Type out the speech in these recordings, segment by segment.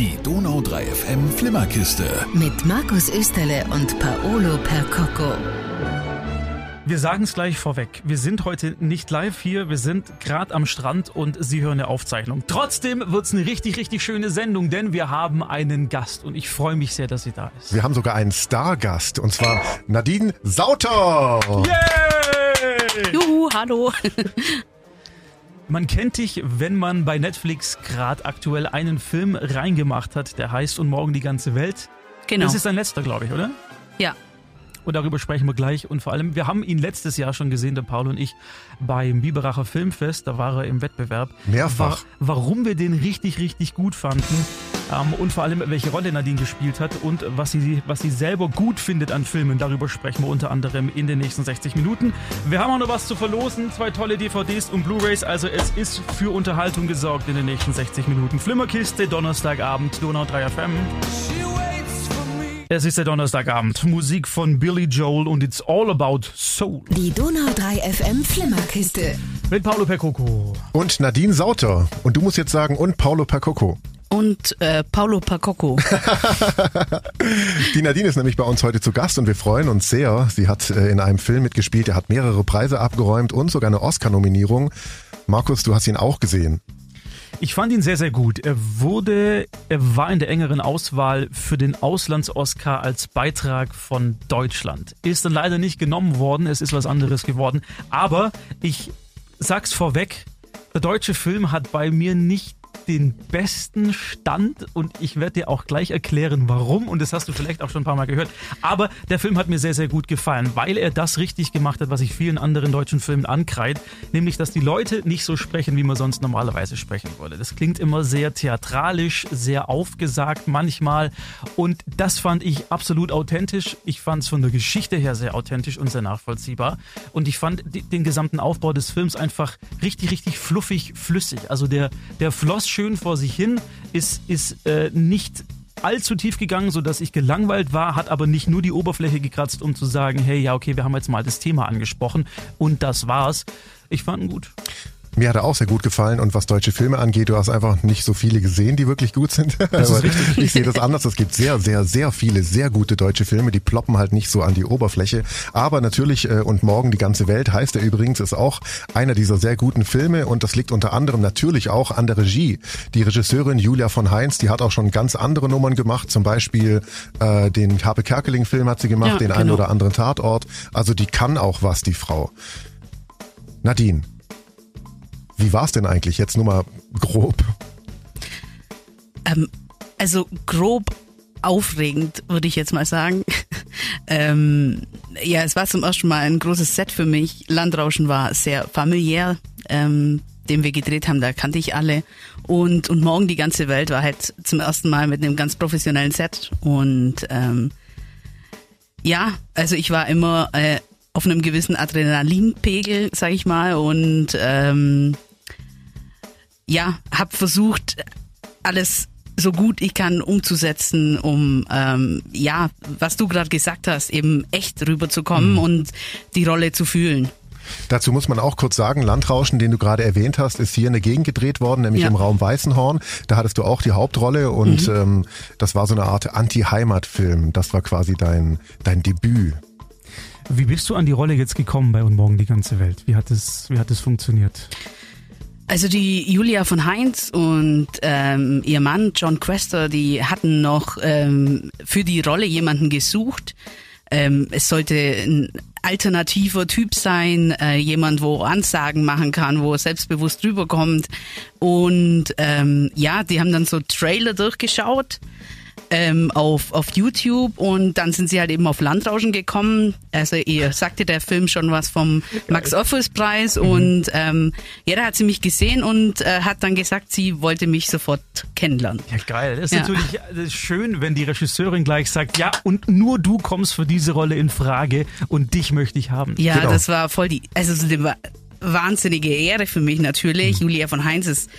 Die Donau 3 FM Flimmerkiste. Mit Markus Österle und Paolo Percocco. Wir sagen es gleich vorweg. Wir sind heute nicht live hier, wir sind gerade am Strand und Sie hören eine Aufzeichnung. Trotzdem wird es eine richtig, richtig schöne Sendung, denn wir haben einen Gast und ich freue mich sehr, dass sie da ist. Wir haben sogar einen Stargast und zwar Nadine Sauter. Yay! Juhu, hallo. Man kennt dich, wenn man bei Netflix gerade aktuell einen Film reingemacht hat, der heißt Und morgen die ganze Welt. Genau. Das ist dein letzter, glaube ich, oder? Ja. Und darüber sprechen wir gleich. Und vor allem, wir haben ihn letztes Jahr schon gesehen, der Paul und ich, beim Biberacher Filmfest. Da war er im Wettbewerb. Mehrfach. War, warum wir den richtig, richtig gut fanden. Ähm, und vor allem, welche Rolle Nadine gespielt hat und was sie, was sie selber gut findet an Filmen. Darüber sprechen wir unter anderem in den nächsten 60 Minuten. Wir haben auch noch was zu verlosen. Zwei tolle DVDs und Blu-Rays. Also es ist für Unterhaltung gesorgt in den nächsten 60 Minuten. Flimmerkiste, Donnerstagabend, Donau 3 FM. Es ist der Donnerstagabend. Musik von Billy Joel und It's All About Soul. Die Donau 3 FM Flimmerkiste. Mit Paolo Percoco. Und Nadine Sauter. Und du musst jetzt sagen, und Paolo Percocco. Und äh, Paulo Pacocco. Die Nadine ist nämlich bei uns heute zu Gast und wir freuen uns sehr. Sie hat äh, in einem Film mitgespielt, er hat mehrere Preise abgeräumt und sogar eine Oscar-Nominierung. Markus, du hast ihn auch gesehen. Ich fand ihn sehr, sehr gut. Er wurde, er war in der engeren Auswahl für den Auslands-Oscar als Beitrag von Deutschland. Ist dann leider nicht genommen worden, es ist was anderes geworden. Aber ich sag's vorweg, der deutsche Film hat bei mir nicht den besten Stand und ich werde dir auch gleich erklären, warum. Und das hast du vielleicht auch schon ein paar Mal gehört. Aber der Film hat mir sehr, sehr gut gefallen, weil er das richtig gemacht hat, was ich vielen anderen deutschen Filmen ankreide, nämlich, dass die Leute nicht so sprechen, wie man sonst normalerweise sprechen würde. Das klingt immer sehr theatralisch, sehr aufgesagt manchmal und das fand ich absolut authentisch. Ich fand es von der Geschichte her sehr authentisch und sehr nachvollziehbar und ich fand den gesamten Aufbau des Films einfach richtig, richtig fluffig, flüssig. Also der, der floss schön vor sich hin, ist, ist äh, nicht allzu tief gegangen, sodass ich gelangweilt war, hat aber nicht nur die Oberfläche gekratzt, um zu sagen, hey, ja, okay, wir haben jetzt mal das Thema angesprochen und das war's. Ich fand ihn gut. Mir hat er auch sehr gut gefallen und was deutsche Filme angeht, du hast einfach nicht so viele gesehen, die wirklich gut sind. Richtig. Ich sehe das anders. Es gibt sehr, sehr, sehr viele sehr gute deutsche Filme, die ploppen halt nicht so an die Oberfläche. Aber natürlich, äh, und morgen die ganze Welt heißt er übrigens, ist auch einer dieser sehr guten Filme und das liegt unter anderem natürlich auch an der Regie. Die Regisseurin Julia von Heinz, die hat auch schon ganz andere Nummern gemacht, zum Beispiel äh, den Harpe Kerkeling-Film hat sie gemacht, Ja, den einen genau. oder anderen Tatort. Also die kann auch was, die Frau. Nadine, wie war's denn eigentlich? Jetzt nur mal grob. ähm, also grob aufregend, würde ich jetzt mal sagen. ähm, ja, es war zum ersten Mal ein großes Set für mich. Landrauschen war sehr familiär. Ähm, den wir gedreht haben, da kannte ich alle. Und, und morgen die ganze Welt war halt zum ersten Mal mit einem ganz professionellen Set. Und ähm, ja, also ich war immer äh, auf einem gewissen Adrenalinpegel, sag ich mal. Und ähm, ja, habe versucht, alles so gut ich kann umzusetzen, um ähm, ja, was du gerade gesagt hast, eben echt rüberzukommen und die Rolle zu fühlen. Dazu muss man auch kurz sagen, Landrauschen, den du gerade erwähnt hast, ist hier in der Gegend gedreht worden, nämlich Ja. im Raum Weißenhorn. Da hattest du auch die Hauptrolle und ähm, das war so eine Art Anti-Heimat-Film. Das war quasi dein, dein Debüt. Wie bist du an die Rolle jetzt gekommen bei Und morgen die ganze Welt? Wie hat es, wie hat es funktioniert? Also die Julia von Heinz und ähm, ihr Mann John Quester, die hatten noch ähm, für die Rolle jemanden gesucht. Ähm, es sollte ein alternativer Typ sein, äh, jemand, wo Ansagen machen kann, wo selbstbewusst rüberkommt. Und ähm, ja, die haben dann so Trailer durchgeschaut ähm, auf, auf YouTube und dann sind sie halt eben auf Landrauschen gekommen. Also ihr sagte der Film schon was vom Max Ophüls Preis und ähm, ja, da hat sie mich gesehen und äh, hat dann gesagt, sie wollte mich sofort kennenlernen. Ja, geil. Das ist Ja. natürlich das ist schön, wenn die Regisseurin gleich sagt, ja, und nur du kommst für diese Rolle in Frage und dich möchte ich haben. Ja, Genau. das war voll die, also so eine wa- wahnsinnige Ehre für mich natürlich. Julia von Heinz ist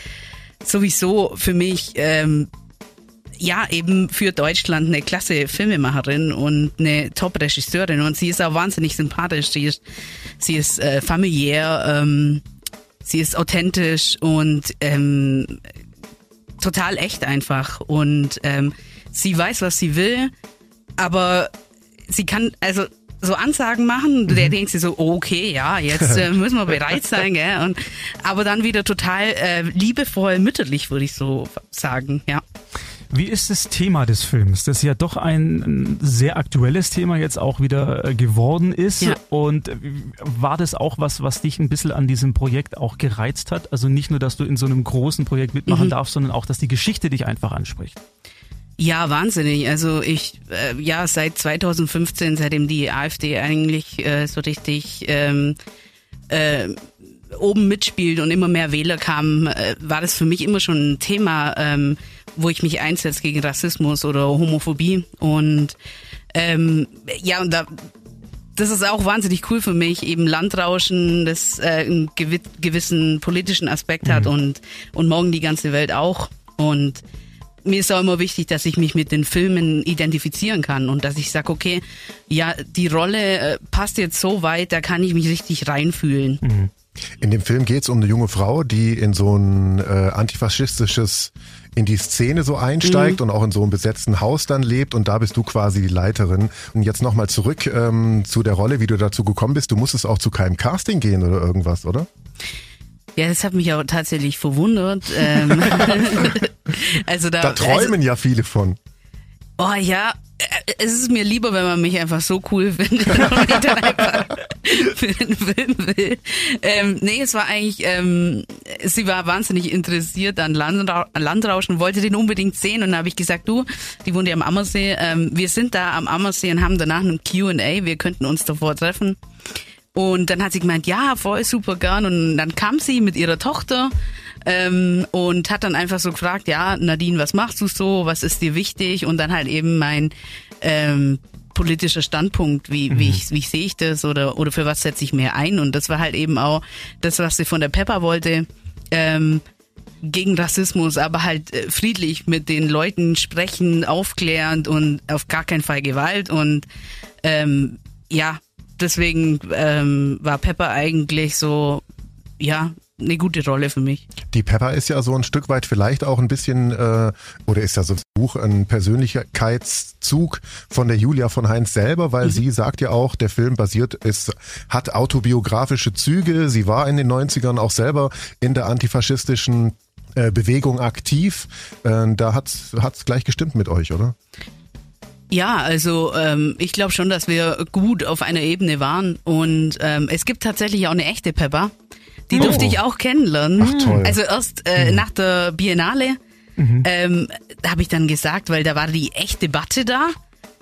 sowieso für mich ähm, ja eben für Deutschland eine klasse Filmemacherin und eine Top-Regisseurin und sie ist auch wahnsinnig sympathisch. Sie ist, sie ist äh, familiär, ähm, sie ist authentisch und ähm, total echt einfach. Und ähm, sie weiß, was sie will, aber sie kann, also so Ansagen machen, mhm. der denkt sich so, okay, ja, jetzt äh, müssen wir bereit sein, gell? Und, aber dann wieder total äh, liebevoll, mütterlich, würde ich so sagen, ja. Wie ist das Thema des Films, das ja doch ein sehr aktuelles Thema jetzt auch wieder äh, geworden ist? Ja. Und äh, war das auch was, was dich ein bisschen an diesem Projekt auch gereizt hat? Also nicht nur, dass du in so einem großen Projekt mitmachen mhm. darfst, sondern auch, dass die Geschichte dich einfach anspricht. Ja, wahnsinnig. Also ich, äh, ja, seit 2015, seitdem die AfD eigentlich äh, so richtig ähm, äh, oben mitspielt und immer mehr Wähler kamen, äh, war das für mich immer schon ein Thema, ähm, wo ich mich einsetze gegen Rassismus oder Homophobie. Und ähm, ja, und da das ist auch wahnsinnig cool für mich, eben Landrauschen, das äh, einen gewissen politischen Aspekt mhm. hat und, und morgen die ganze Welt auch. Und mir ist auch immer wichtig, dass ich mich mit den Filmen identifizieren kann und dass ich sage, okay, ja, die Rolle äh, passt jetzt so weit, da kann ich mich richtig reinfühlen. Mhm. In dem Film geht es um eine junge Frau, die in so ein äh, antifaschistisches, in die Szene so einsteigt mhm. und auch in so einem besetzten Haus dann lebt und da bist du quasi die Leiterin. Und jetzt nochmal zurück ähm, zu der Rolle, wie du dazu gekommen bist. Du musstest auch zu keinem Casting gehen oder irgendwas, oder? Ja, das hat mich auch tatsächlich verwundert. Ähm, also da, da träumen also, ja viele von. Oh ja, äh, es ist mir lieber, wenn man mich einfach so cool findet und mich dann einfach für den Film will. Ähm, nee, es war eigentlich, ähm, sie war wahnsinnig interessiert an Landra Landrauschen, wollte den unbedingt sehen und dann habe ich gesagt, du, die wohnt ja am Ammersee, ähm, wir sind da am Ammersee und haben danach einen Q&A, wir könnten uns davor treffen. Und dann hat sie gemeint, ja, voll super gern. Und dann kam sie mit ihrer Tochter ähm, und hat dann einfach so gefragt, ja, Nadine, was machst du so? Was ist dir wichtig? Und dann halt eben mein ähm, politischer Standpunkt, wie, mhm. wie, ich, wie sehe ich das oder, oder für was setze ich mehr ein? Und das war halt eben auch das, was sie von der Pepper wollte. Ähm, gegen Rassismus, aber halt äh, friedlich mit den Leuten sprechen, aufklärend und auf gar keinen Fall Gewalt. Und ähm, ja, deswegen ähm, war Pepper eigentlich so, ja, eine gute Rolle für mich. Die Pepper ist ja so ein Stück weit vielleicht auch ein bisschen, äh, oder ist ja so ein Buch, ein Persönlichkeitszug von der Julia von Heinz selber, weil mhm. sie sagt ja auch, der Film basiert, ist, hat autobiografische Züge. Sie war in den 90ern auch selber in der antifaschistischen äh, Bewegung aktiv. Äh, da hat es gleich gestimmt mit euch, oder? Ja, also ähm, ich glaube schon, dass wir gut auf einer Ebene waren und ähm, es gibt tatsächlich auch eine echte Pepper. Die oh. durfte ich auch kennenlernen. Ach, toll. Also erst äh, mhm. nach der Biennale mhm. ähm, habe ich dann gesagt, weil da war die echte Debatte da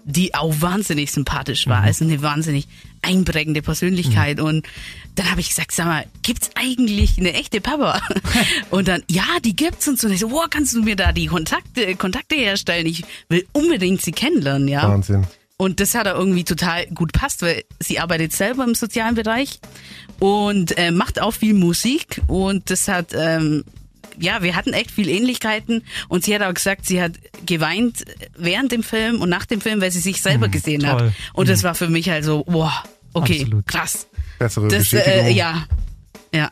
die auch wahnsinnig sympathisch war. Mhm. Also eine wahnsinnig einprägende Persönlichkeit. Mhm. Und dann habe ich gesagt, sag mal, gibt's eigentlich eine echte Papa? und dann, ja, die gibt's und so. Und ich so, wow, kannst du mir da die Kontakte, Kontakte herstellen? Ich will unbedingt sie kennenlernen, ja. Wahnsinn. Und das hat er irgendwie total gut passt, weil sie arbeitet selber im sozialen Bereich und äh, macht auch viel Musik und das hat ähm, ja, wir hatten echt viel Ähnlichkeiten und sie hat auch gesagt, sie hat geweint während dem Film und nach dem Film, weil sie sich selber mhm, gesehen toll. hat. Und mhm. das war für mich halt so, wow, okay, Absolut. krass. Bessere das, äh, ja, ja.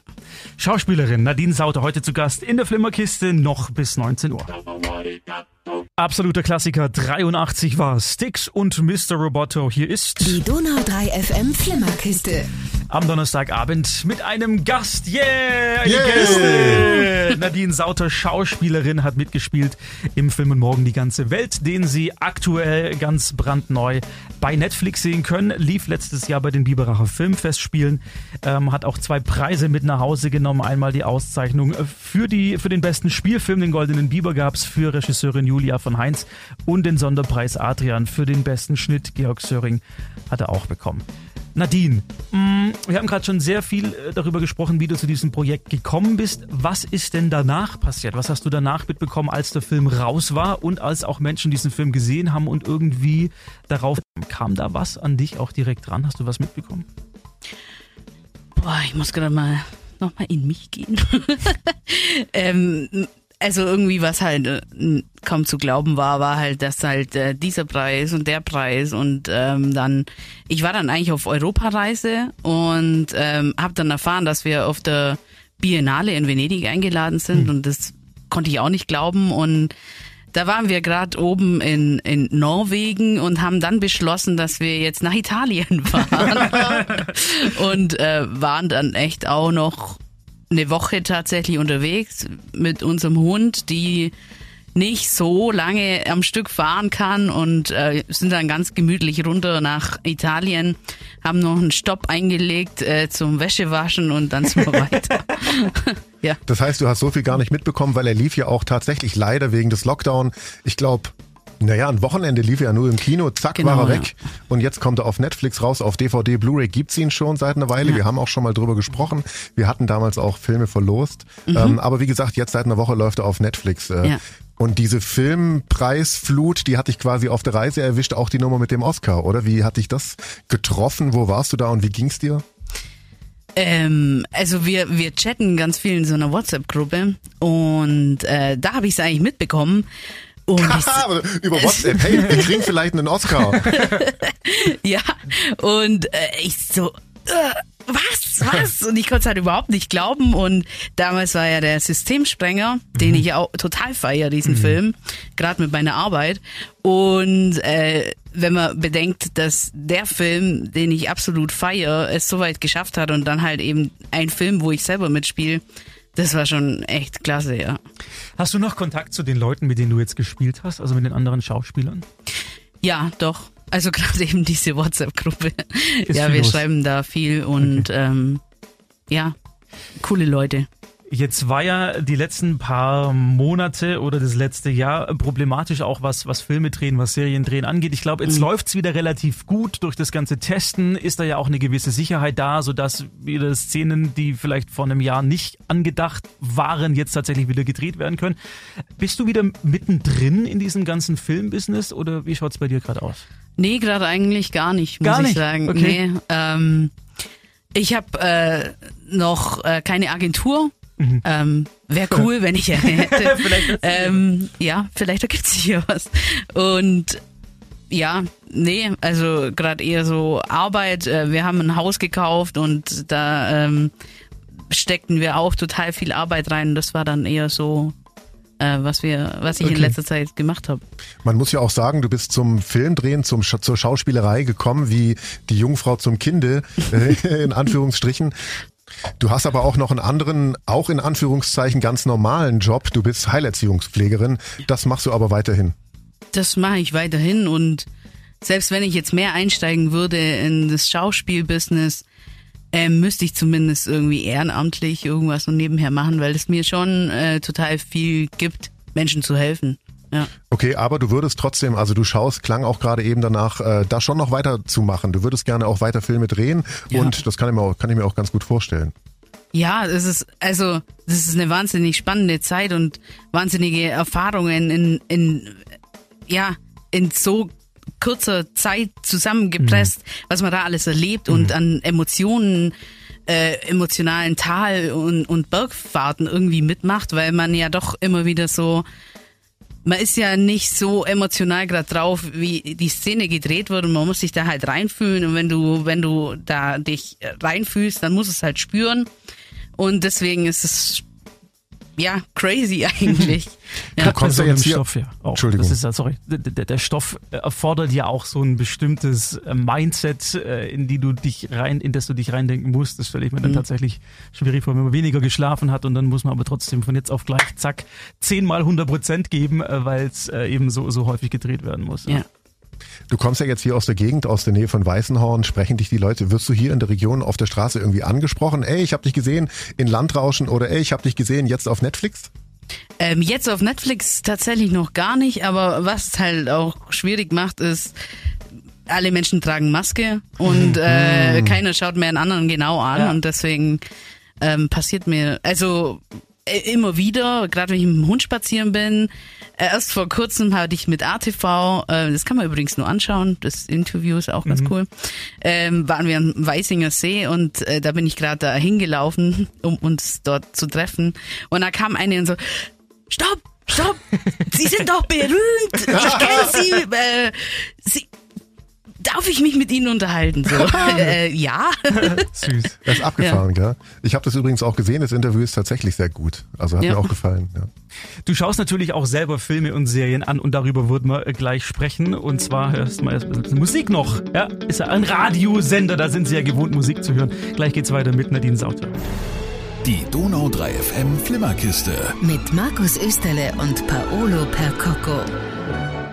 Schauspielerin Nadine Sauter heute zu Gast in der Flimmerkiste noch bis 19 Uhr. Absoluter Klassiker 83 war Sticks und Mr. Roboto. Hier ist die Donau 3 FM Flimmerkiste. Am Donnerstagabend mit einem Gast. Yeah! yeah. Gäste! Nadine Sauter, Schauspielerin, hat mitgespielt im Film und Morgen die ganze Welt, den Sie aktuell ganz brandneu bei Netflix sehen können. Lief letztes Jahr bei den Biberacher Filmfestspielen. Ähm, hat auch zwei Preise mit nach Hause genommen. Einmal die Auszeichnung für, die, für den besten Spielfilm, den Goldenen Biber gab es für Regisseurin Julia von Heinz und den Sonderpreis Adrian für den besten Schnitt. Georg Söring hat er auch bekommen. Nadine, mm, wir haben gerade schon sehr viel äh, darüber gesprochen, wie du zu diesem Projekt gekommen bist. Was ist denn danach passiert? Was hast du danach mitbekommen, als der Film raus war und als auch Menschen diesen Film gesehen haben und irgendwie darauf kam da was an dich auch direkt dran? Hast du was mitbekommen? Boah, ich muss gerade mal nochmal in mich gehen. ähm, also irgendwie was halt äh, kaum zu glauben war, war halt, dass halt äh, dieser Preis und der Preis und ähm, dann, ich war dann eigentlich auf Europareise und ähm, habe dann erfahren, dass wir auf der Biennale in Venedig eingeladen sind mhm. und das konnte ich auch nicht glauben und da waren wir gerade oben in, in Norwegen und haben dann beschlossen, dass wir jetzt nach Italien fahren. und äh, waren dann echt auch noch eine Woche tatsächlich unterwegs mit unserem Hund, die nicht so lange am Stück fahren kann und äh, sind dann ganz gemütlich runter nach Italien, haben noch einen Stopp eingelegt äh, zum Wäschewaschen und dann sind wir weiter. Ja. Das heißt, du hast so viel gar nicht mitbekommen, weil er lief ja auch tatsächlich leider wegen des Lockdown. Ich glaube, naja, ein Wochenende lief er nur im Kino, zack, genau, war er weg. Ja. Und jetzt kommt er auf Netflix raus, auf DVD, Blu-ray gibt's ihn schon seit einer Weile. Ja. Wir haben auch schon mal drüber gesprochen. Wir hatten damals auch Filme verlost. Mhm. Ähm, aber wie gesagt, jetzt seit einer Woche läuft er auf Netflix. Äh, ja. Und diese Filmpreisflut, die hat dich quasi auf der Reise erwischt, auch die Nummer mit dem Oscar, oder? Wie hat dich das getroffen? Wo warst du da und wie ging's dir? Ähm, also wir, wir chatten ganz viel in so einer WhatsApp-Gruppe und äh, da habe ich es eigentlich mitbekommen. Und ich, Über WhatsApp, hey, wir kriegen vielleicht einen Oscar. ja, und äh, ich so, äh, was, was? Und ich konnte es halt überhaupt nicht glauben. Und damals war ja der Systemsprenger, den ich auch total feiere, diesen mhm. Film, gerade mit meiner Arbeit. Und äh, wenn man bedenkt, dass der Film, den ich absolut feiere, es so weit geschafft hat und dann halt eben ein Film, wo ich selber mitspiele, das war schon echt klasse, ja. Hast du noch Kontakt zu den Leuten, mit denen du jetzt gespielt hast, also mit den anderen Schauspielern? Ja, doch. Also gerade eben diese WhatsApp-Gruppe. Ja, wir los. schreiben da viel und okay. ähm, ja, coole Leute. Jetzt war ja die letzten paar Monate oder das letzte Jahr problematisch auch was, was Filme drehen, was Serien drehen angeht. Ich glaube, jetzt mhm. läuft's wieder relativ gut. Durch das ganze Testen ist da ja auch eine gewisse Sicherheit da, sodass wieder Szenen, die vielleicht vor einem Jahr nicht angedacht waren, jetzt tatsächlich wieder gedreht werden können. Bist du wieder mittendrin in diesem ganzen Filmbusiness oder wie schaut's bei dir gerade aus? Nee, gerade eigentlich gar nicht, muss gar nicht? ich sagen. Okay. Nee, ähm, ich habe äh, noch äh, keine Agentur. Mhm. Ähm, Wäre cool, wenn ich hätte. vielleicht ähm, ja, vielleicht ergibt sich hier was. Und ja, nee, also gerade eher so Arbeit. Äh, wir haben ein Haus gekauft und da ähm, steckten wir auch total viel Arbeit rein. Das war dann eher so äh, was wir, was ich okay. in letzter Zeit gemacht habe. Man muss ja auch sagen, du bist zum Filmdrehen, zum zur Schauspielerei gekommen, wie die Jungfrau zum Kinde, äh, in Anführungsstrichen. Du hast aber auch noch einen anderen, auch in Anführungszeichen ganz normalen Job. Du bist Heilerziehungspflegerin. Das machst du aber weiterhin. Das mache ich weiterhin und selbst wenn ich jetzt mehr einsteigen würde in das Schauspielbusiness, ähm, müsste ich zumindest irgendwie ehrenamtlich irgendwas so nebenher machen, weil es mir schon äh, total viel gibt, Menschen zu helfen. Ja. Okay, aber du würdest trotzdem, also du schaust, klang auch gerade eben danach, äh, da schon noch weiter zu machen. Du würdest gerne auch weiter Filme drehen ja. und das kann ich, mir auch, kann ich mir auch ganz gut vorstellen. Ja, es ist, also, das ist eine wahnsinnig spannende Zeit und wahnsinnige Erfahrungen in, in, ja, in so kurzer Zeit zusammengepresst, mhm. was man da alles erlebt mhm. und an Emotionen, äh, emotionalen Tal- und, und Bergfahrten irgendwie mitmacht, weil man ja doch immer wieder so man ist ja nicht so emotional gerade drauf, wie die Szene gedreht wird und man muss sich da halt reinfühlen und wenn du, wenn du da dich reinfühlst, dann muss es halt spüren und deswegen ist es ja, crazy eigentlich. ja. Du kommst ja jetzt hier. Stoff, ja. Auch. Entschuldigung. Das ist, sorry, der, der, Stoff erfordert ja auch so ein bestimmtes äh, Mindset, äh, in die du dich rein, in das du dich reindenken musst. Das stelle ich mir dann mhm. tatsächlich schwierig vor, wenn man weniger geschlafen hat und dann muss man aber trotzdem von jetzt auf gleich zack zehnmal 100 Prozent geben, äh, weil es eben so, so häufig gedreht werden muss. Ja. Du kommst ja jetzt hier aus der Gegend, aus der Nähe von Weißenhorn. Sprechen dich die Leute? Wirst du hier in der Region auf der Straße irgendwie angesprochen? Ey, ich habe dich gesehen in Landrauschen oder ey, ich habe dich gesehen jetzt auf Netflix? Ähm, jetzt auf Netflix tatsächlich noch gar nicht, aber was halt auch schwierig macht, ist, alle Menschen tragen Maske und äh, keiner schaut mehr einen anderen genau an ja. und deswegen ähm, passiert mir, also immer wieder, gerade wenn ich mit dem Hund spazieren bin. Äh, erst vor kurzem hatte ich mit ATV, äh, das kann man übrigens nur anschauen, das Interview ist auch ganz mhm. cool, ähm, waren wir am Weißinger See und äh, da bin ich gerade da hingelaufen, um uns dort zu treffen. Und da kam eine und so, stopp, stopp, Sie sind doch berühmt, ich kenne Sie, äh, Sie, darf ich mich mit Ihnen unterhalten? So, äh, ja. Süß. Das ist abgefahren, gell? Ich habe das übrigens auch gesehen, das Interview ist tatsächlich sehr gut. Also hat Ja. mir auch gefallen. Ja. Du schaust natürlich auch selber Filme und Serien an und darüber würden wir gleich sprechen. Und zwar hörst du mal erst Musik noch. Ja, ist ja ein Radiosender, da sind sie ja gewohnt, Musik zu hören. Gleich geht's weiter mit Nadine Sauter. Die Donau 3 FM Flimmerkiste. Mit Markus Österle und Paolo Percocco.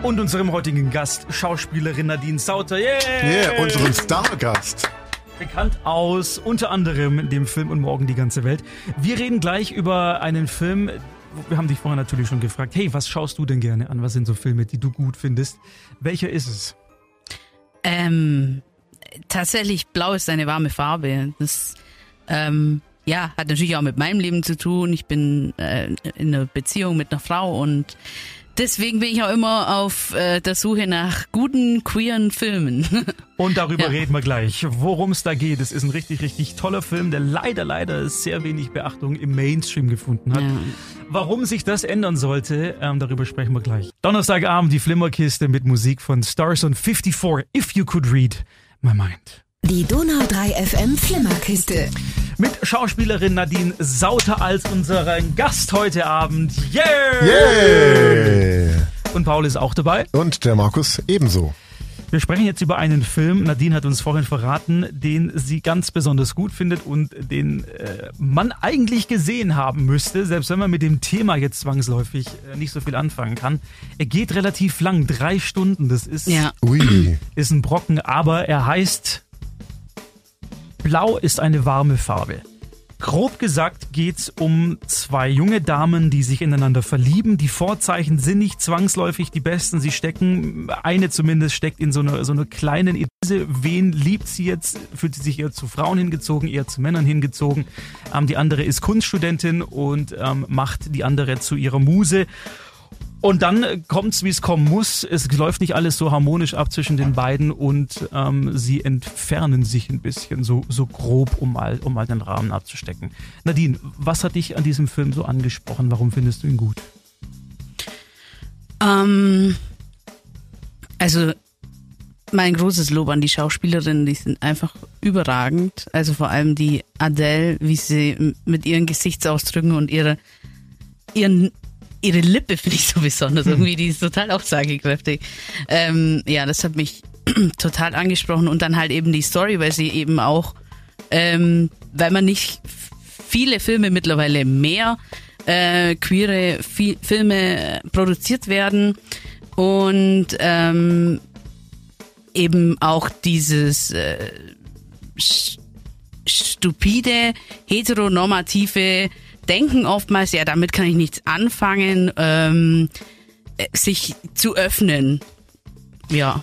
Und unserem heutigen Gast, Schauspielerin Nadine Sauter. Yeah! Yeah, unseren Stargast. Bekannt aus unter anderem dem Film Und Morgen die ganze Welt. Wir reden gleich über einen Film. Wir haben dich vorher natürlich schon gefragt, hey, was schaust du denn gerne an? Was sind so Filme, die du gut findest? Welcher ist es? Ähm, tatsächlich, blau ist eine warme Farbe. Das ähm, ja, hat natürlich auch mit meinem Leben zu tun. Ich bin äh, in einer Beziehung mit einer Frau und deswegen bin ich auch immer auf äh, der Suche nach guten queeren Filmen. Und darüber Ja. reden wir gleich, worum es da geht. Es ist ein richtig, richtig toller Film, der leider, leider sehr wenig Beachtung im Mainstream gefunden hat. Ja. Warum sich das ändern sollte, ähm, darüber sprechen wir gleich. Donnerstagabend die Flimmerkiste mit Musik von Stars on 54, If You Could Read My Mind. Die Donau 3 FM Flimmerkiste. Mit Schauspielerin Nadine Sauter als unseren Gast heute Abend. Yeah! Yeah! Und Paul ist auch dabei. Und der Markus ebenso. Wir sprechen jetzt über einen Film, Nadine hat uns vorhin verraten, den sie ganz besonders gut findet und den äh, man eigentlich gesehen haben müsste, selbst wenn man mit dem Thema jetzt zwangsläufig äh, nicht so viel anfangen kann. Er geht relativ lang, drei Stunden, das ist, ja. Ui. ist ein Brocken, aber er heißt Blau ist eine warme Farbe. Grob gesagt geht's um zwei junge Damen, die sich ineinander verlieben. Die Vorzeichen sind nicht zwangsläufig die besten. Sie stecken, eine zumindest steckt in so einer, so einer kleinen Idee. Wen liebt sie jetzt? Fühlt sie sich eher zu Frauen hingezogen, eher zu Männern hingezogen? Ähm, die andere ist Kunststudentin und ähm, macht die andere zu ihrer Muse. Und dann kommt's, wie es kommen muss. Es läuft nicht alles so harmonisch ab zwischen den beiden und ähm, sie entfernen sich ein bisschen, so, so grob, um mal, um mal den Rahmen abzustecken. Nadine, was hat dich an diesem Film so angesprochen? Warum findest du ihn gut? Ähm, also mein großes Lob an die Schauspielerinnen, die sind einfach überragend. Also vor allem die Adele, wie sie mit ihren Gesichtsausdrücken und ihre, ihren, ihre Lippe finde ich so besonders. Irgendwie, die ist total aussagekräftig. Ähm, ja, das hat mich total angesprochen und dann halt eben die Story, weil sie eben auch, ähm, weil man nicht viele Filme mittlerweile mehr äh, queere Fi Filme produziert werden und ähm, eben auch dieses äh, st- stupide, heteronormative Denken oftmals, ja, damit kann ich nichts anfangen, ähm, äh, sich zu öffnen. Ja.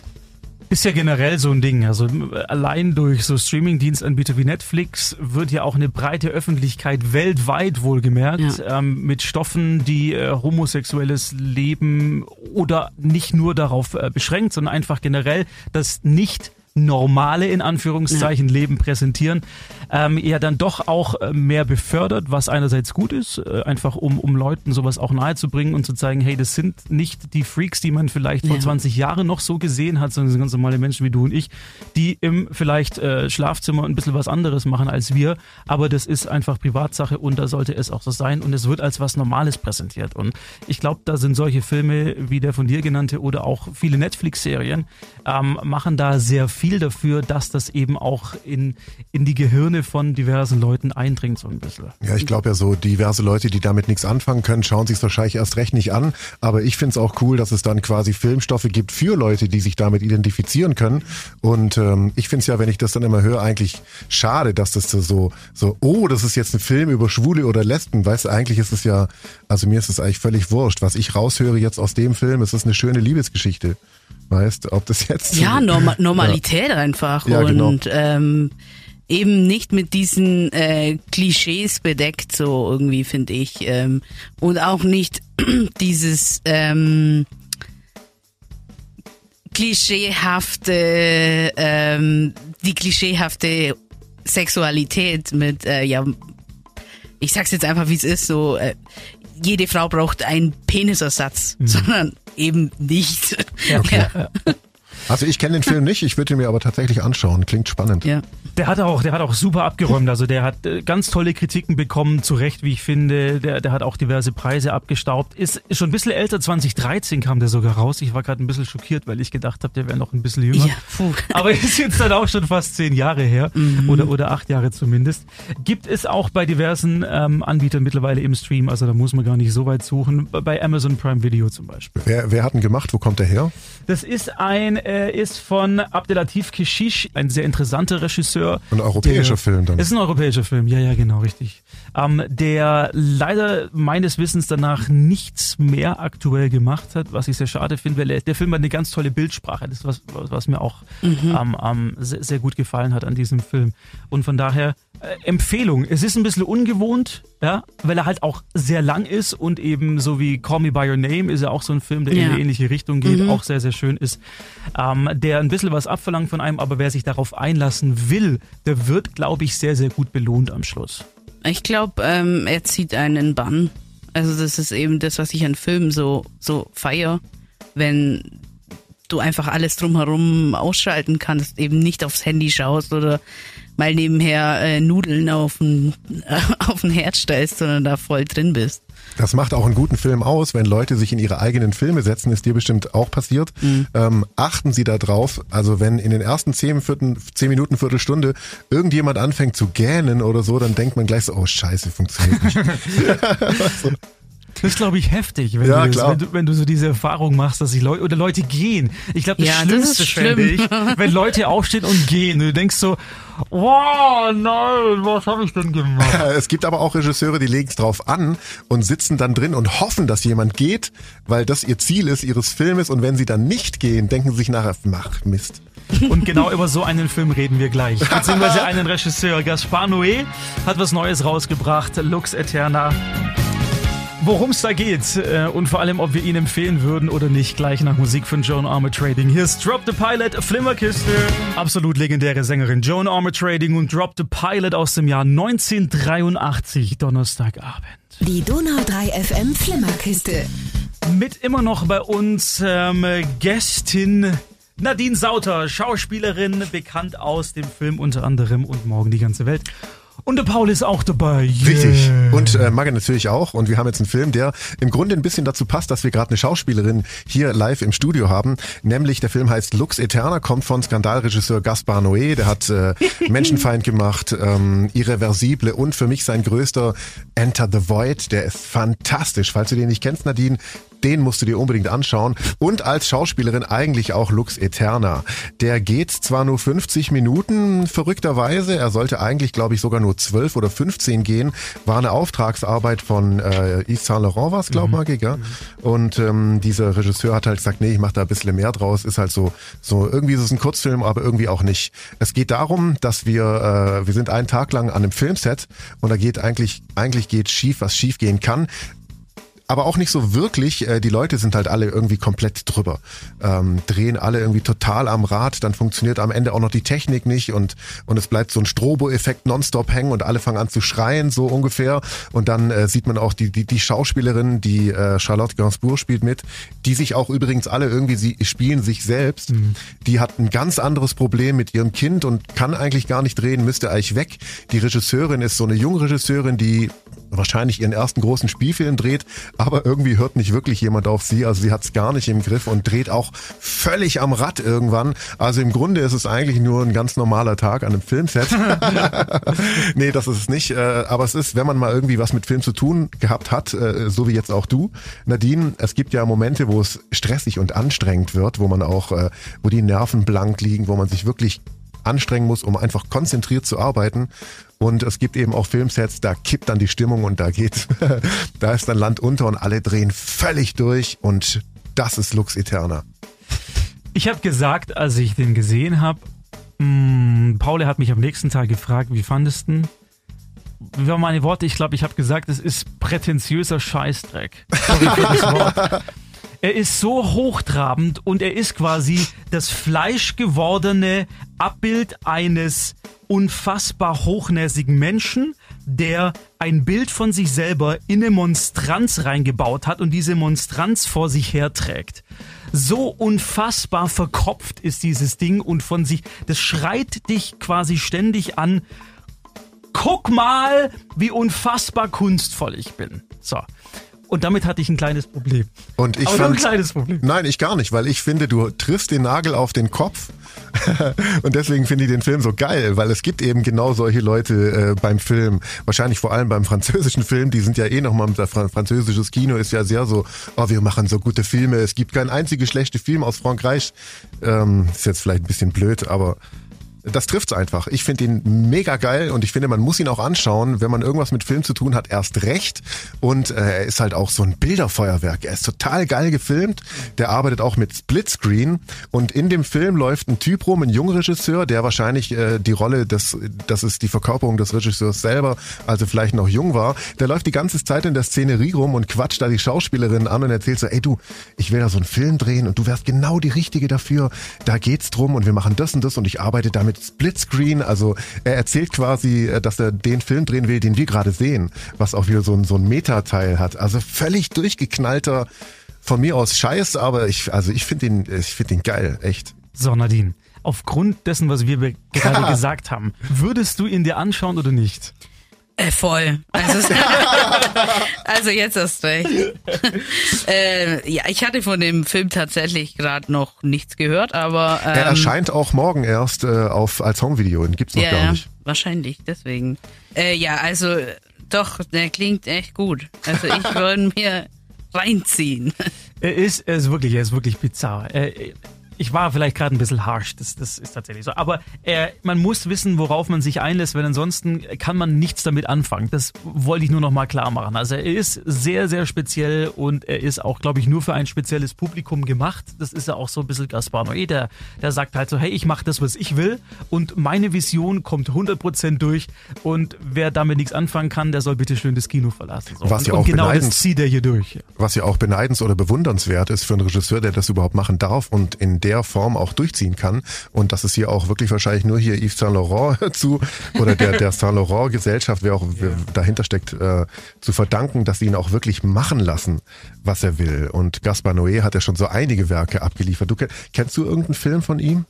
Ist ja generell so ein Ding. Also allein durch so Streaming-Dienstanbieter wie Netflix wird ja auch eine breite Öffentlichkeit weltweit wohlgemerkt Ja. ähm, mit Stoffen, die äh, homosexuelles Leben oder nicht nur darauf äh, beschränkt, sondern einfach generell das nicht normale in Anführungszeichen Leben präsentieren, ähm, ja dann doch auch äh, mehr befördert, was einerseits gut ist, äh, einfach um, um Leuten sowas auch nahezubringen und zu zeigen, hey, das sind nicht die Freaks, die man vielleicht vor Ja. 20 Jahren noch so gesehen hat, sondern das sind ganz normale Menschen wie du und ich, die im vielleicht äh, Schlafzimmer ein bisschen was anderes machen als wir, aber das ist einfach Privatsache und da sollte es auch so sein und es wird als was Normales präsentiert und ich glaube, da sind solche Filme wie der von dir genannte oder auch viele Netflix-Serien ähm, machen da sehr viel dafür, dass das eben auch in, in die Gehirne von diversen Leuten eindringt so ein bisschen. Ja, ich glaube ja so, diverse Leute, die damit nichts anfangen können, schauen sich wahrscheinlich erst recht nicht an. Aber ich finde es auch cool, dass es dann quasi Filmstoffe gibt für Leute, die sich damit identifizieren können. Und ähm, ich finde es ja, wenn ich das dann immer höre, eigentlich schade, dass das so, so, oh, das ist jetzt ein Film über Schwule oder Lesben. Weißt du, eigentlich ist es ja, also mir ist es eigentlich völlig wurscht. Was ich raushöre jetzt aus dem Film, ist es eine schöne Liebesgeschichte. Weißt, ob das jetzt Ja, Norma Normalität einfach Ja, genau. und ähm, eben nicht mit diesen äh, Klischees bedeckt, so irgendwie finde ich ähm, und auch nicht dieses ähm, klischeehafte, ähm, die klischeehafte Sexualität mit, äh, ja, ich sag's jetzt einfach, wie es ist, so äh, jede Frau braucht einen Penisersatz, sondern eben nicht. Ja, okay. Also ich kenne den Film nicht, ich würde ihn mir aber tatsächlich anschauen. Klingt spannend. Ja. Der hat auch, der hat auch super abgeräumt. Also der hat äh, ganz tolle Kritiken bekommen, zu Recht, wie ich finde. Der, der hat auch diverse Preise abgestaubt. Ist, schon ein bisschen älter, 2013 kam der sogar raus. Ich war gerade ein bisschen schockiert, weil ich gedacht habe, der wäre noch ein bisschen jünger. Ja, puh. Aber ist jetzt dann auch schon fast zehn Jahre her oder, oder acht Jahre zumindest. Gibt es auch bei diversen ähm, Anbietern mittlerweile im Stream, also da muss man gar nicht so weit suchen. Bei Amazon Prime Video zum Beispiel. Wer, wer hat ihn gemacht? Wo kommt er her? Das ist ein, äh, ist von Abdelatif Keshish, ein sehr interessanter Regisseur. Ein europäischer der, Film dann. Ist ein europäischer Film, ja, ja, genau, richtig. Ähm, der leider meines Wissens danach nichts mehr aktuell gemacht hat, was ich sehr schade finde, weil er- der Film hat eine ganz tolle Bildsprache. Das ist was, was, mir auch ähm, ähm, sehr, sehr gut gefallen hat an diesem Film. Und von daher äh, Empfehlung. Es ist ein bisschen ungewohnt, ja, weil er halt auch sehr lang ist und eben so wie Call Me By Your Name ist er auch so ein Film, der in Ja. eine ähnliche Richtung geht, auch sehr, sehr schön ist. Ähm, der ein bisschen was abverlangt von einem, aber wer sich darauf einlassen will, der wird, glaube ich, sehr, sehr gut belohnt am Schluss. Ich glaube, ähm, er zieht einen in Bann. Also das ist eben das, was ich an Filmen so, so feier, wenn du einfach alles drumherum ausschalten kannst, eben nicht aufs Handy schaust oder mal nebenher äh, Nudeln auf den, äh, auf den Herd stellst, sondern da voll drin bist. Das macht auch einen guten Film aus, wenn Leute sich in ihre eigenen Filme setzen, ist dir bestimmt auch passiert. Ähm, achten Sie da drauf, also wenn in den ersten zehn, Viertel, zehn Minuten, Viertelstunde irgendjemand anfängt zu gähnen oder so, dann denkt man gleich so, oh scheiße, funktioniert nicht. Das ist, glaube ich, heftig, wenn, Ja, du das, wenn, du, wenn du so diese Erfahrung machst, dass sich Leute oder Leute gehen. Ich glaube, das Ja, das Schlimmste ist fände ich, schlimm. wenn Leute aufstehen und gehen. Du denkst so, wow, nein, was habe ich denn gemacht? es gibt aber auch Regisseure, die legen es drauf an und sitzen dann drin und hoffen, dass jemand geht, weil das ihr Ziel ist, ihres Filmes. Und wenn sie dann nicht gehen, denken sie sich nachher, mach Mist. Und genau über so einen Film reden wir gleich. Beziehungsweise einen Regisseur. Gaspar Noé hat was Neues rausgebracht. Lux Eterna. Worum es da geht äh, und vor allem, ob wir ihn empfehlen würden oder nicht, gleich nach Musik von Joan Armour Trading. Hier ist Drop the Pilot, Flimmerkiste. Absolut legendäre Sängerin Joan Armour Trading und Drop the Pilot aus dem Jahr 1983, Donnerstagabend. Die Donau 3 FM Flimmerkiste. Mit immer noch bei uns ähm, Gästin Nadine Sauter, Schauspielerin, bekannt aus dem Film unter anderem und morgen die ganze Welt. Und der Paul ist auch dabei. Yeah. Richtig. Und äh, Magge natürlich auch. Und wir haben jetzt einen Film, der im Grunde ein bisschen dazu passt, dass wir gerade eine Schauspielerin hier live im Studio haben. Nämlich der Film heißt Lux Eterna, kommt von Skandalregisseur Gaspar Noé. Der hat äh, Menschenfeind gemacht, ähm, Irreversible und für mich sein größter Enter the Void. Der ist fantastisch. Falls du den nicht kennst, Nadine, den musst du dir unbedingt anschauen. Und als Schauspielerin eigentlich auch Lux Eterna. Der geht zwar nur 50 Minuten, verrückterweise. Er sollte eigentlich, glaube ich, sogar nur 12 oder 15 gehen. War eine Auftragsarbeit von äh, Yves Saint Laurent, was glaub mal, gell? Und ähm, dieser Regisseur hat halt gesagt, nee, ich mache da ein bisschen mehr draus. Ist halt so, so irgendwie ist es ein Kurzfilm, aber irgendwie auch nicht. Es geht darum, dass wir, äh, wir sind einen Tag lang an einem Filmset und da geht eigentlich, eigentlich geht schief, was schief gehen kann aber auch nicht so wirklich. Äh, Die Leute sind halt alle irgendwie komplett drüber, ähm, drehen alle irgendwie total am Rad. Dann funktioniert am Ende auch noch die Technik nicht und und es bleibt so ein Strobo-Effekt nonstop hängen und alle fangen an zu schreien so ungefähr. Und dann äh, sieht man auch die die die Schauspielerin, die äh, Charlotte Gainsbourg spielt mit, die sich auch übrigens alle irgendwie sie spielen sich selbst. Die hat ein ganz anderes Problem mit ihrem Kind und kann eigentlich gar nicht drehen, müsste eigentlich weg. Die Regisseurin ist so eine junge Regisseurin, die wahrscheinlich ihren ersten großen Spielfilm dreht, aber irgendwie hört nicht wirklich jemand auf sie. Also sie hat es gar nicht im Griff und dreht auch völlig am Rad irgendwann. Also im Grunde ist es eigentlich nur ein ganz normaler Tag an einem Filmset. nee, das ist es nicht. Äh, Aber es ist, wenn man mal irgendwie was mit Film zu tun gehabt hat, äh, so wie jetzt auch du, Nadine, es gibt ja Momente, wo es stressig und anstrengend wird, wo man auch, äh, wo die Nerven blank liegen, wo man sich wirklich anstrengen muss, um einfach konzentriert zu arbeiten. Und es gibt eben auch Filmsets, da kippt dann die Stimmung und da geht, da ist dann Land unter und alle drehen völlig durch und das ist Lux Eterna. Ich habe gesagt, als ich den gesehen habe, Paul hat mich am nächsten Tag gefragt, wie fandest du? Wie waren meine Worte? Ich glaube, ich habe gesagt, es ist prätentiöser Scheißdreck. Sorry für das Wort. Er ist so hochtrabend und er ist quasi das fleischgewordene Abbild eines unfassbar hochnäsigen Menschen der ein Bild von sich selber in eine Monstranz reingebaut hat und diese Monstranz vor sich herträgt. So unfassbar verkopft ist dieses Ding und von sich, das schreit dich quasi ständig an. Guck mal, wie unfassbar kunstvoll ich bin. So. Und damit hatte ich ein kleines Problem. Und ich Aber fand, ein kleines Problem. Nein, ich gar nicht, weil ich finde, du triffst den Nagel auf den Kopf. und deswegen finde ich den Film so geil, weil es gibt eben genau solche Leute äh, beim Film. Wahrscheinlich vor allem beim französischen Film. Die sind ja eh nochmal, französisches Kino ist ja sehr so, oh, wir machen so gute Filme. Es gibt kein einziges schlechte Film aus Frankreich. Ähm, ist jetzt vielleicht ein bisschen blöd, aber das trifft's einfach. Ich finde ihn mega geil und ich finde, man muss ihn auch anschauen, wenn man irgendwas mit Film zu tun hat, erst recht. Und äh, er ist halt auch so ein Bilderfeuerwerk. Er ist total geil gefilmt. Der arbeitet auch mit Splitscreen und in dem Film läuft ein Typ rum, ein Jungregisseur, der wahrscheinlich äh, die Rolle des, das ist die Verkörperung des Regisseurs selber, also vielleicht noch jung war. Der läuft die ganze Zeit in der Szenerie rum und quatscht da die Schauspielerin an und erzählt so, ey du, ich will da so einen Film drehen und du wärst genau die Richtige dafür. Da geht's drum und wir machen das und das und ich arbeite damit mit Splitscreen. Also er erzählt quasi, äh, dass er den Film drehen will, den wir gerade sehen, was auch wieder so ein, so ein Meta-Teil hat. Also völlig durchgeknallter, von mir aus Scheiß, aber ich, also ich finde ihn, ich finde ihn geil, echt. So, Nadine, aufgrund dessen, was wir gerade gesagt haben, würdest du ihn dir anschauen oder nicht? Äh, voll. Also, also jetzt erst recht. äh, ja, ich hatte von dem Film tatsächlich gerade noch nichts gehört, aber ähm, Er erscheint auch morgen erst äh, auf als Homevideo, den gibt's noch ja, gar ja, nicht. wahrscheinlich deswegen. Äh, ja, also doch, der klingt echt gut. Also ich würde mir reinziehen. Er ist, er ist wirklich, er ist wirklich bizarr. Er, ich war vielleicht gerade ein bisschen harsh, das, das ist tatsächlich so. Aber er, man muss wissen, worauf man sich einlässt, weil ansonsten kann man nichts damit anfangen. Das wollte ich nur noch mal klar machen. Also er ist sehr, sehr speziell und er ist auch, glaube ich, nur für ein spezielles Publikum gemacht. Das ist ja auch so ein bisschen Gaspar Noé, der, der sagt halt so, hey, ich mache das, was ich will und meine Vision kommt 100% durch und wer damit nichts anfangen kann, der soll bitte schön das Kino verlassen. So. Was und, ja auch genau das beneidens- zieht er hier durch. Was ja auch beneidens oder bewundernswert ist für einen Regisseur, der das überhaupt machen darf und in der Form auch durchziehen kann. Und das ist hier auch wirklich wahrscheinlich nur hier Yves Saint Laurent zu oder der, der Saint Laurent Gesellschaft, wer auch wer dahinter steckt, äh, zu verdanken, dass sie ihn auch wirklich machen lassen, was er will. Und Gaspar Noé hat ja schon so einige Werke abgeliefert. Du kenn- kennst du irgendeinen Film von ihm?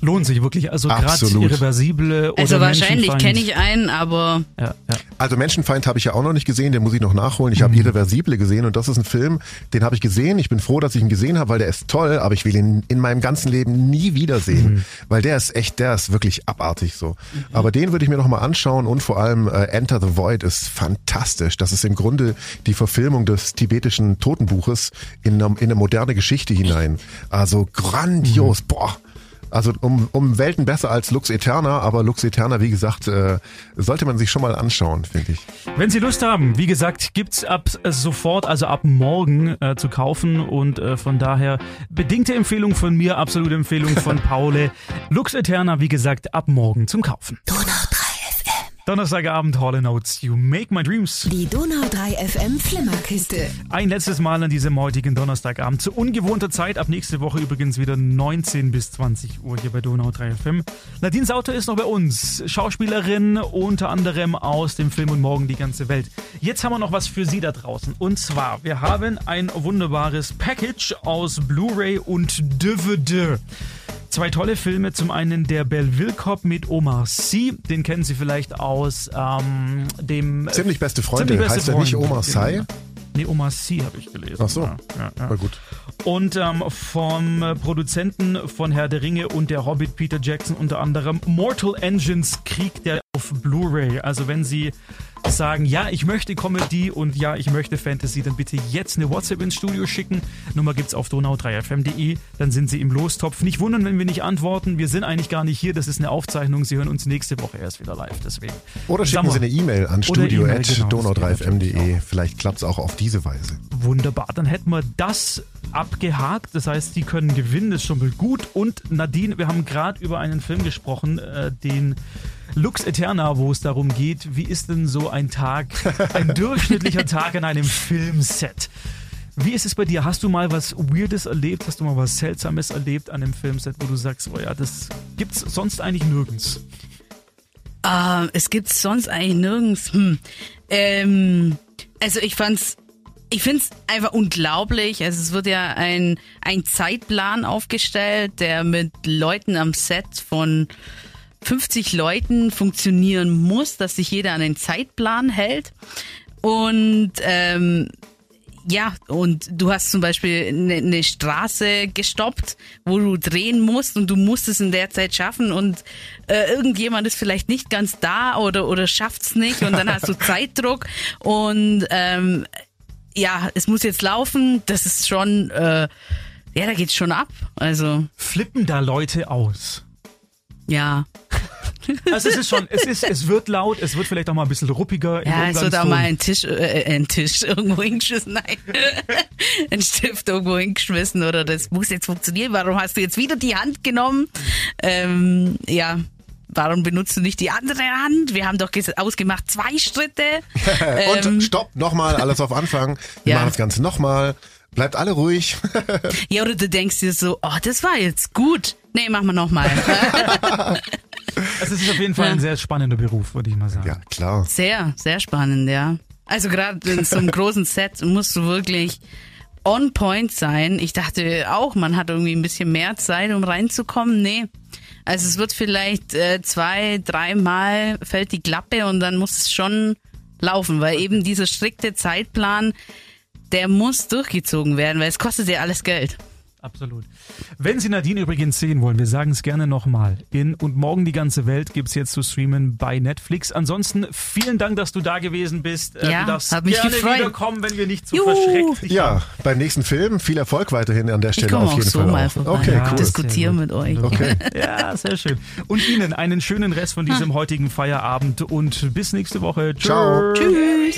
Lohnt sich wirklich. Also gerade irreversible oder Also wahrscheinlich kenne ich einen, aber Ja, ja. Also Menschenfeind habe ich ja auch noch nicht gesehen, den muss ich noch nachholen. Ich habe Irreversible gesehen und das ist ein Film, den habe ich gesehen. Ich bin froh, dass ich ihn gesehen habe, weil der ist toll, aber ich will ihn in meinem ganzen Leben nie wiedersehen, weil der ist echt, der ist wirklich abartig so. Aber den würde ich mir noch mal anschauen und vor allem äh, Enter the Void ist fantastisch. Das ist im Grunde die Verfilmung des tibetischen Totenbuches in, in eine moderne Geschichte hinein. Also grandios, boah. Also um, um Welten besser als Lux Eterna, aber Lux Eterna, wie gesagt, äh, sollte man sich schon mal anschauen, finde ich. Wenn Sie Lust haben, wie gesagt, gibt's ab sofort, also ab morgen äh, zu kaufen und äh, von daher bedingte Empfehlung von mir, absolute Empfehlung von Paule. Lux Eterna, wie gesagt, ab morgen zum Kaufen. Donau 3 FM. Donnerstagabend, Hall Notes, You Make My Dreams. Die Donau 3 FM Flimmerkiste. Ein letztes Mal an diesem heutigen Donnerstagabend. Zu ungewohnter Zeit. Ab nächste Woche übrigens wieder 19 bis 20 Uhr hier bei Donau 3 FM. Nadine Sauter ist noch bei uns. Schauspielerin unter anderem aus dem Film und morgen die ganze Welt. Jetzt haben wir noch was für Sie da draußen. Und zwar, wir haben ein wunderbares Package aus Blu-ray und DVD. Zwei tolle Filme. Zum einen der Belleville Cop mit Omar Sy. Den kennen Sie vielleicht aus ähm, dem... Ziemlich beste Freunde. Ziemlich beste heißt er nicht Freunde. Omar Sy? Nee, Omar Sy habe ich gelesen. Ach so. Ja, ja, ja. Na gut. Und ähm, vom äh, Produzenten von Herr der Ringe und der Hobbit Peter Jackson unter anderem Mortal Engines Krieg der auf Blu-ray. Also wenn Sie sagen, ja, ich möchte Comedy und ja, ich möchte Fantasy, dann bitte jetzt eine WhatsApp ins Studio schicken. Nummer gibt's auf donau3fm.de. Dann sind Sie im Lostopf. Nicht wundern, wenn wir nicht antworten. Wir sind eigentlich gar nicht hier. Das ist eine Aufzeichnung. Sie hören uns nächste Woche erst wieder live. Deswegen. Oder schicken Sie eine E-Mail an Oder E-Mail, genau, das geht natürlich studio.donau3fm.de. Vielleicht klappt's auch auf diese Weise. Wunderbar, dann hätten wir das abgehakt. Das heißt, die können gewinnen, das ist schon mal gut. Und Nadine, wir haben gerade über einen Film gesprochen, äh, den Lux Eterna, wo es darum geht, wie ist denn so ein Tag, ein durchschnittlicher Tag an einem Filmset? Wie ist es bei dir? Hast du mal was Weirdes erlebt? Hast du mal was Seltsames erlebt an einem Filmset, wo du sagst, oh ja, das gibt's sonst eigentlich nirgends? Äh, es gibt sonst eigentlich nirgends. Hm. Ähm, also ich fand's, ich find's einfach unglaublich. Also es wird ja ein, ein Zeitplan aufgestellt, der mit Leuten am Set von 50 Leuten funktionieren muss, dass sich jeder an den Zeitplan hält. Und ähm, ja, und du hast zum Beispiel eine, eine Straße gestoppt, wo du drehen musst und du musst es in der Zeit schaffen und äh, irgendjemand ist vielleicht nicht ganz da oder, oder schafft's nicht und dann hast du Zeitdruck und ähm, ja, es muss jetzt laufen, das ist schon, äh, ja, da geht's schon ab. Also. Flippen da Leute aus? Ja. Also es ist schon, es ist, es wird laut, es wird vielleicht auch mal ein bisschen ruppiger. im Ja, es wird auch mal ein Tisch, äh, ein Tisch irgendwo hingeschmissen, nein, ein Stift irgendwo hingeschmissen oder das muss jetzt funktionieren. Warum hast du jetzt wieder die Hand genommen? Ähm, ja, warum benutzt du nicht die andere Hand? Wir haben doch ausgemacht zwei Schritte. Und Ähm, stopp, nochmal, alles auf Anfang. Wir Ja. machen das Ganze nochmal. Bleibt alle ruhig. ja, oder du denkst dir so, oh, das war jetzt gut. Nee, machen wir nochmal. Also es ist auf jeden Fall ein sehr spannender Beruf, würde ich mal sagen. ja, klar. Sehr, sehr spannend, ja. Also gerade in so einem großen Set musst du wirklich on point sein. Ich dachte auch, man hat irgendwie ein bisschen mehr Zeit, um reinzukommen. Nee. Also es wird vielleicht äh, zwei, dreimal fällt die Klappe und dann muss es schon laufen, weil eben dieser strikte Zeitplan, der muss durchgezogen werden, weil es kostet ja alles Geld. Absolut. Wenn Sie Nadine übrigens sehen wollen, wir sagen es gerne nochmal. In Und morgen die ganze Welt gibt's jetzt zu streamen bei Netflix. Ansonsten vielen Dank, dass du da gewesen bist. Äh, Ja, du darfst hat mich gerne gefreut. wiederkommen, wenn wir nicht so Juhu. verschreckt dich Ja, beim nächsten Film viel Erfolg weiterhin an der Ich Stelle komme auf auch jeden so Fall. mal vorbei. Okay, Ja, cool. Diskutieren mit euch. Okay. Ja, sehr schön. Und Ihnen einen schönen Rest von diesem heutigen Feierabend und bis nächste Woche. Ciao. Tschüss.